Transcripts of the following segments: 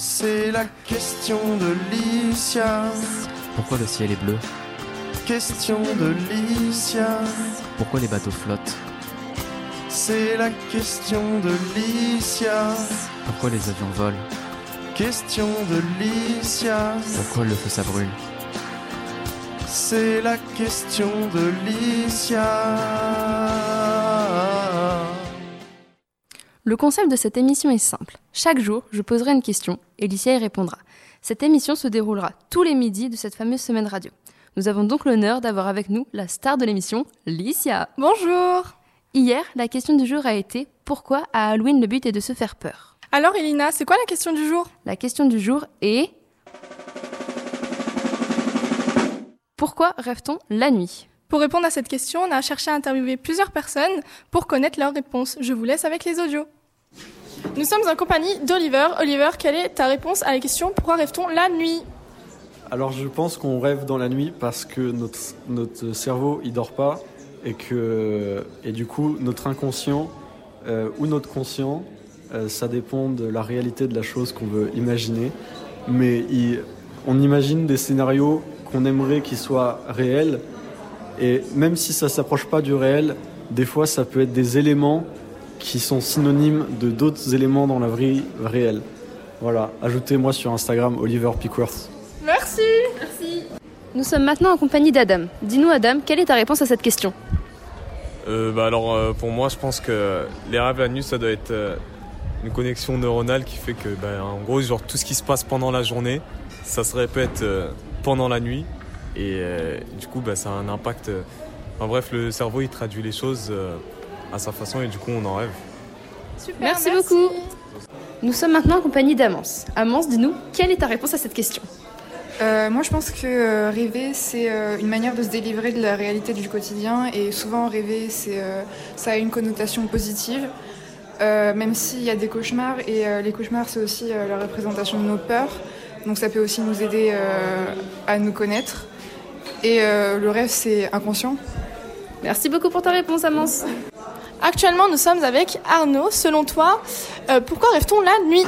C'est la question de Licia. Pourquoi le ciel est bleu? Question de Licia. Pourquoi les bateaux flottent? C'est la question de Licia. Pourquoi les avions volent? Question de Licia. Pourquoi le feu ça brûle? C'est la question de Licia. Le concept de cette émission est simple. Chaque jour, je poserai une question et Licia y répondra. Cette émission se déroulera tous les midis de cette fameuse semaine radio. Nous avons donc l'honneur d'avoir avec nous la star de l'émission, Licia. Bonjour Hier, la question du jour a été pourquoi à Halloween le but est de se faire peur? Alors Elina, c'est quoi la question du jour? La question du jour est pourquoi rêve-t-on la nuit? Pour répondre à cette question, on a cherché à interviewer plusieurs personnes pour connaître leurs réponses. Je vous laisse avec les audios. Nous sommes en compagnie d'Oliver. Oliver, quelle est ta réponse à la question pourquoi rêve-t-on la nuit? Alors je pense qu'on rêve dans la nuit parce que notre, notre cerveau il dort pas et que et du coup notre inconscient euh, ou notre conscient euh, ça dépend de la réalité de la chose qu'on veut imaginer. Mais on imagine des scénarios qu'on aimerait qu'ils soient réels. Et même si ça s'approche pas du réel des fois ça peut être des éléments qui sont synonymes de d'autres éléments dans la vie réelle. Voilà ajoutez-moi sur Instagram Oliver Pickworth. Merci. Nous sommes maintenant en compagnie d'Adam. Dis-nous Adam, quelle est ta réponse à cette question? Euh, bah alors euh, pour moi je pense que les rêves la nuit ça doit être euh, une connexion neuronale qui fait que bah, en gros genre tout ce qui se passe pendant la journée ça se répète euh, pendant la nuit. Et euh, du coup bah, ça a un impact enfin, bref le cerveau il traduit les choses euh, à sa façon et du coup on en rêve Super, Merci beaucoup. Nous sommes maintenant en compagnie d'Amance. Amance, dis-nous, quelle est ta réponse à cette question Euh, moi, je pense que euh, rêver, c'est euh, une manière de se délivrer de la réalité du quotidien. Et souvent, rêver, c'est, euh, ça a une connotation positive, euh, même s'il y a des cauchemars. Et euh, les cauchemars, c'est aussi euh, la représentation de nos peurs. Donc, ça peut aussi nous aider euh, à nous connaître. Et euh, le rêve, c'est inconscient. Merci beaucoup pour ta réponse, Amance. Actuellement, nous sommes avec Arnaud. Selon toi, euh, pourquoi rêve-t-on la nuit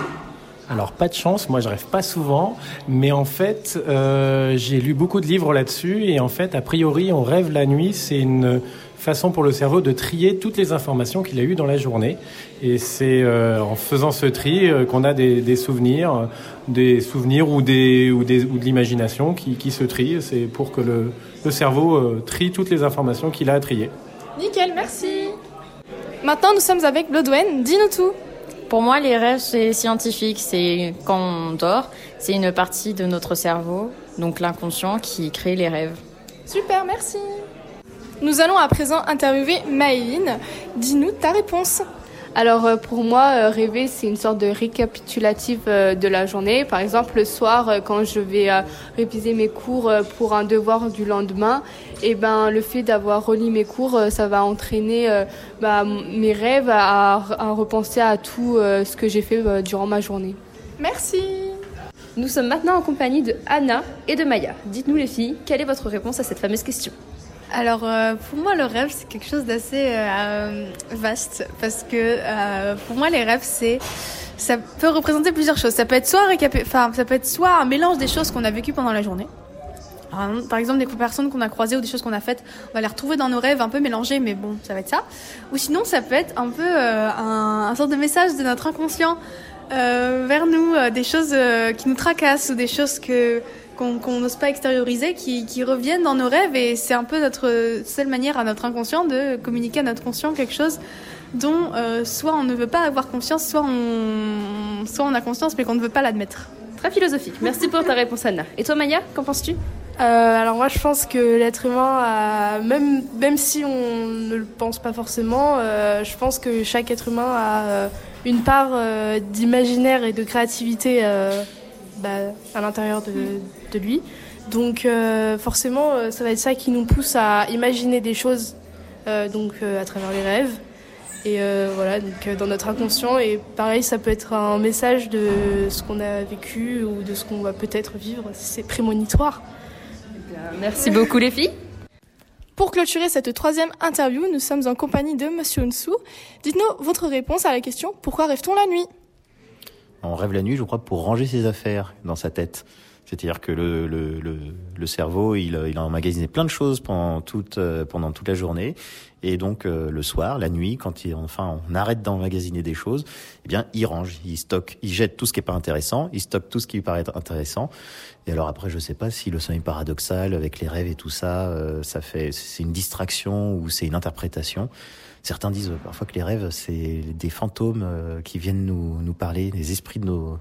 Alors pas de chance, moi je rêve pas souvent, mais en fait euh, j'ai lu beaucoup de livres là-dessus et en fait a priori on rêve la nuit, c'est une façon pour le cerveau de trier toutes les informations qu'il a eues dans la journée et c'est euh, en faisant ce tri euh, qu'on a des, des souvenirs, euh, des souvenirs ou des ou des ou de l'imagination qui, qui se trient. C'est pour que le, le cerveau trie toutes les informations qu'il a à trier. Nickel, merci. Maintenant, nous sommes avec Bloodwen. Dis-nous tout. Pour moi, les rêves, c'est scientifique. C'est quand on dort, c'est une partie de notre cerveau, donc l'inconscient, qui crée les rêves. Super, merci. Nous allons à présent interviewer Maëline. Dis-nous ta réponse. Alors euh, pour moi, euh, rêver, c'est une sorte de récapitulatif euh, de la journée. Par exemple, le soir, quand je vais réviser mes cours pour un devoir du lendemain, et ben le fait d'avoir relis mes cours, ça va entraîner bah, mes rêves à, à repenser à tout ce que j'ai fait durant ma journée. Merci. Nous sommes maintenant en compagnie de Anna et de Maya. Dites-nous les filles, quelle est votre réponse à cette fameuse question? Alors euh, pour moi le rêve c'est quelque chose d'assez euh, vaste parce que euh, pour moi les rêves c'est ça peut représenter plusieurs choses. Ça peut être soit enfin ça peut être soit un mélange des choses qu'on a vécues pendant la journée. Par exemple, des personnes qu'on a croisées ou des choses qu'on a faites, on va les retrouver dans nos rêves un peu mélangés, mais bon, ça va être ça. Ou sinon, ça peut être un peu un, un sorte de message de notre inconscient vers nous, des choses qui nous tracassent ou des choses que qu'on n'ose pas extérioriser, qui, qui reviennent dans nos rêves et c'est un peu notre seule manière à notre inconscient de communiquer à notre conscient quelque chose dont euh, soit on ne veut pas avoir conscience, soit on, soit on a conscience mais qu'on ne veut pas l'admettre. Très philosophique. Merci pour ta réponse, Anna. Et toi, Maya, qu'en penses-tu? Euh, alors moi je pense que l'être humain, a, même, même si on ne le pense pas forcément, euh, je pense que chaque être humain a euh, une part euh, d'imaginaire et de créativité euh, bah, à l'intérieur de, de lui. Donc euh, forcément euh, ça va être ça qui nous pousse à imaginer des choses euh, donc, euh, à travers les rêves. Et euh, voilà, donc euh, dans notre inconscient. Et pareil, ça peut être un message de ce qu'on a vécu ou de ce qu'on va peut-être vivre. C'est prémonitoire. Merci beaucoup, les filles. Pour clôturer cette troisième interview, nous sommes en compagnie de Monsieur Unsu. Dites-nous votre réponse à la question pourquoi rêve-t-on la nuit? On rêve la nuit, je crois, pour ranger ses affaires dans sa tête. C'est-à-dire que le, le, le, le cerveau, il, il, a emmagasiné plein de choses pendant toute, euh, pendant toute la journée. Et donc, euh, le soir, la nuit, quand il, enfin, on arrête d'emmagasiner des choses, eh bien, il range, il stocke, il jette tout ce qui est pas intéressant, il stocke tout ce qui lui paraît intéressant. Et alors après, je sais pas si le sommeil paradoxal avec les rêves et tout ça, euh, ça fait, c'est une distraction ou c'est une interprétation. Certains disent parfois que les rêves, c'est des fantômes qui viennent nous, nous parler, des esprits de nos,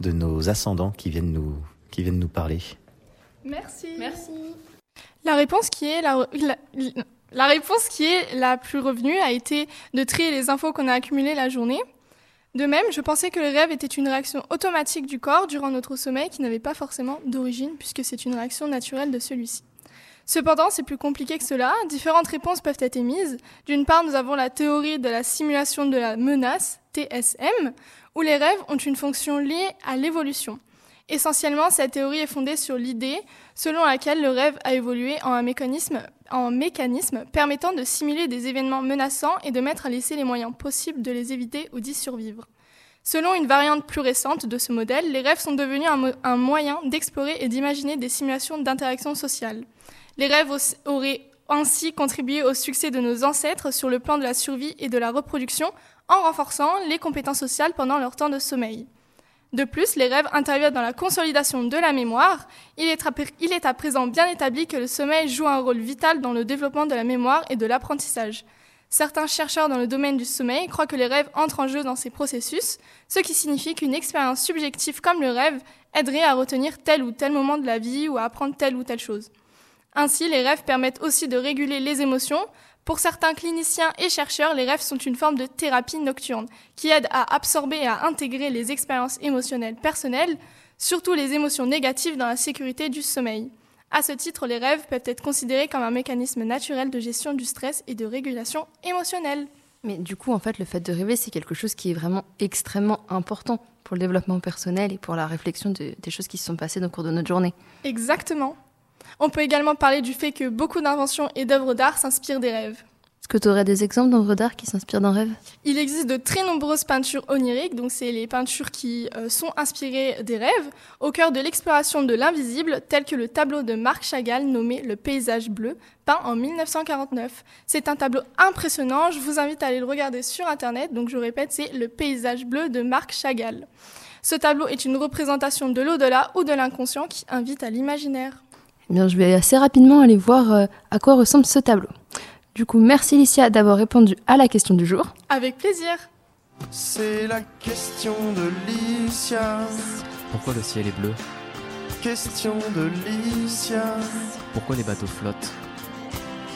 de nos ascendants qui viennent nous, qui viennent nous parler. Merci. Merci. La réponse qui est la, la, la, réponse qui est la plus revenue a été de trier les infos qu'on a accumulées la journée. De même, je pensais que le rêve était une réaction automatique du corps durant notre sommeil qui n'avait pas forcément d'origine puisque c'est une réaction naturelle de celui-ci. Cependant, c'est plus compliqué que cela. Différentes réponses peuvent être émises. D'une part, nous avons la théorie de la simulation de la menace, TSM, où les rêves ont une fonction liée à l'évolution. Essentiellement, cette théorie est fondée sur l'idée selon laquelle le rêve a évolué en un mécanisme, permettant de simuler des événements menaçants et de mettre à l'essai les moyens possibles de les éviter ou d'y survivre. Selon une variante plus récente de ce modèle, les rêves sont devenus un, mo un moyen d'explorer et d'imaginer des simulations d'interaction sociale. Les rêves auraient ainsi contribué au succès de nos ancêtres sur le plan de la survie et de la reproduction en renforçant les compétences sociales pendant leur temps de sommeil. De plus, les rêves interviennent dans la consolidation de la mémoire. Il est, à, présent bien établi que le sommeil joue un rôle vital dans le développement de la mémoire et de l'apprentissage. Certains chercheurs dans le domaine du sommeil croient que les rêves entrent en jeu dans ces processus, ce qui signifie qu'une expérience subjective comme le rêve aiderait à retenir tel ou tel moment de la vie ou à apprendre telle ou telle chose. Ainsi, les rêves permettent aussi de réguler les émotions, pour certains cliniciens et chercheurs, les rêves sont une forme de thérapie nocturne qui aide à absorber et à intégrer les expériences émotionnelles personnelles, surtout les émotions négatives dans la sécurité du sommeil. À ce titre, les rêves peuvent être considérés comme un mécanisme naturel de gestion du stress et de régulation émotionnelle. Mais du coup, en fait, le fait de rêver, c'est quelque chose qui est vraiment extrêmement important pour le développement personnel et pour la réflexion de, des choses qui se sont passées au cours de notre journée. Exactement. On peut également parler du fait que beaucoup d'inventions et d'œuvres d'art s'inspirent des rêves. Est-ce que tu aurais des exemples d'œuvres d'art qui s'inspirent d'un rêve? Il existe de très nombreuses peintures oniriques, donc c'est les peintures qui euh, sont inspirées des rêves, au cœur de l'exploration de l'invisible, tel que le tableau de Marc Chagall nommé Le paysage bleu, peint en 1949. C'est un tableau impressionnant, je vous invite à aller le regarder sur Internet, donc je répète, c'est Le paysage bleu de Marc Chagall. Ce tableau est une représentation de l'au-delà ou de l'inconscient qui invite à l'imaginaire. Eh bien, je vais assez rapidement aller voir euh, à quoi ressemble ce tableau. Du coup, merci Licia d'avoir répondu à la question du jour. Avec plaisir. C'est la question de Licia. Pourquoi le ciel est bleu? Question de Licia. Pourquoi les bateaux flottent?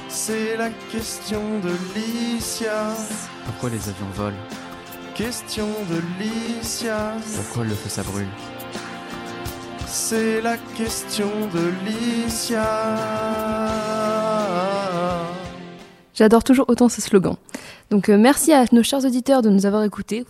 C'est la question de Licia. Pourquoi les avions volent? Question de Licia. Pourquoi le feu ça brûle? C'est la question de Licia. J'adore toujours autant ce slogan. Donc euh, merci à nos chers auditeurs de nous avoir écoutés.